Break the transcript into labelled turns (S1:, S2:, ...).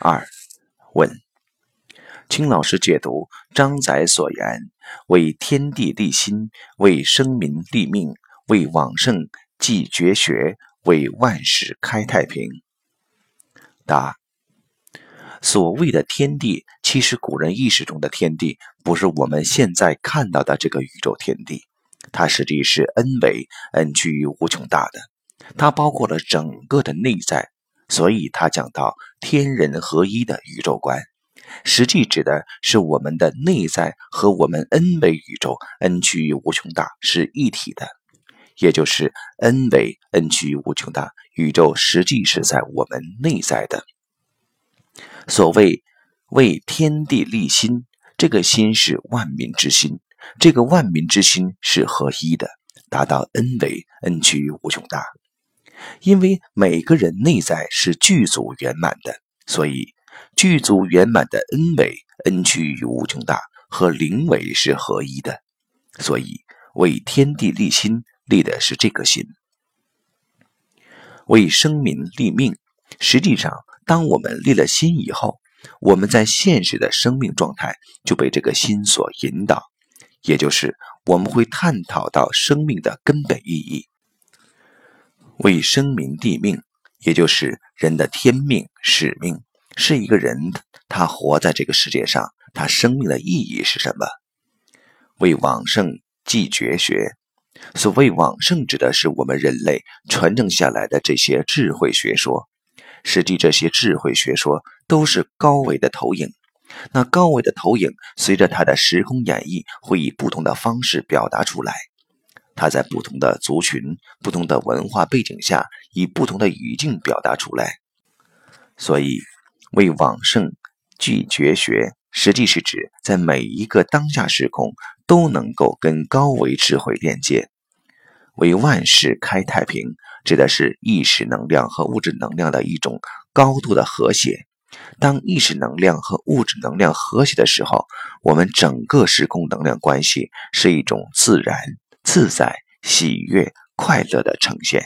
S1: 二问，请老师解读张载所言：“为天地立心，为生民立命，为往圣继绝学，为万世开太平。”答：所谓的天地，其实古人意识中的天地，不是我们现在看到的这个宇宙天地，它实际是恩维 n 趋于无穷大的，它包括了整个的内在。所以，他讲到天人合一的宇宙观，实际指的是我们的内在和我们 n 维宇宙 n 趋于无穷大是一体的，也就是 n 维 n 趋于无穷大，宇宙实际是在我们内在的。所谓为天地立心，这个心是万民之心，这个万民之心是合一的，达到 n 维 n 趋于无穷大。因为每个人内在是具足圆满的，所以具足圆满的 n 维 n 趋于无穷大和灵伟是合一的，所以为天地立心立的是这个心，为生民立命。实际上，当我们立了心以后，我们在现实的生命状态就被这个心所引导，也就是我们会探讨到生命的根本意义。为生民立命，也就是人的天命使命，是一个人他活在这个世界上，他生命的意义是什么？为往圣继绝学，所谓往圣，指的是我们人类传承下来的这些智慧学说。实际这些智慧学说都是高维的投影，那高维的投影随着它的时空演绎，会以不同的方式表达出来。它在不同的族群、不同的文化背景下，以不同的语境表达出来。所以，为往圣继绝学，实际是指在每一个当下时空都能够跟高维智慧链接。为万事开太平，指的是意识能量和物质能量的一种高度的和谐。当意识能量和物质能量和谐的时候，我们整个时空能量关系是一种自然。自在、喜悦、快乐的呈现。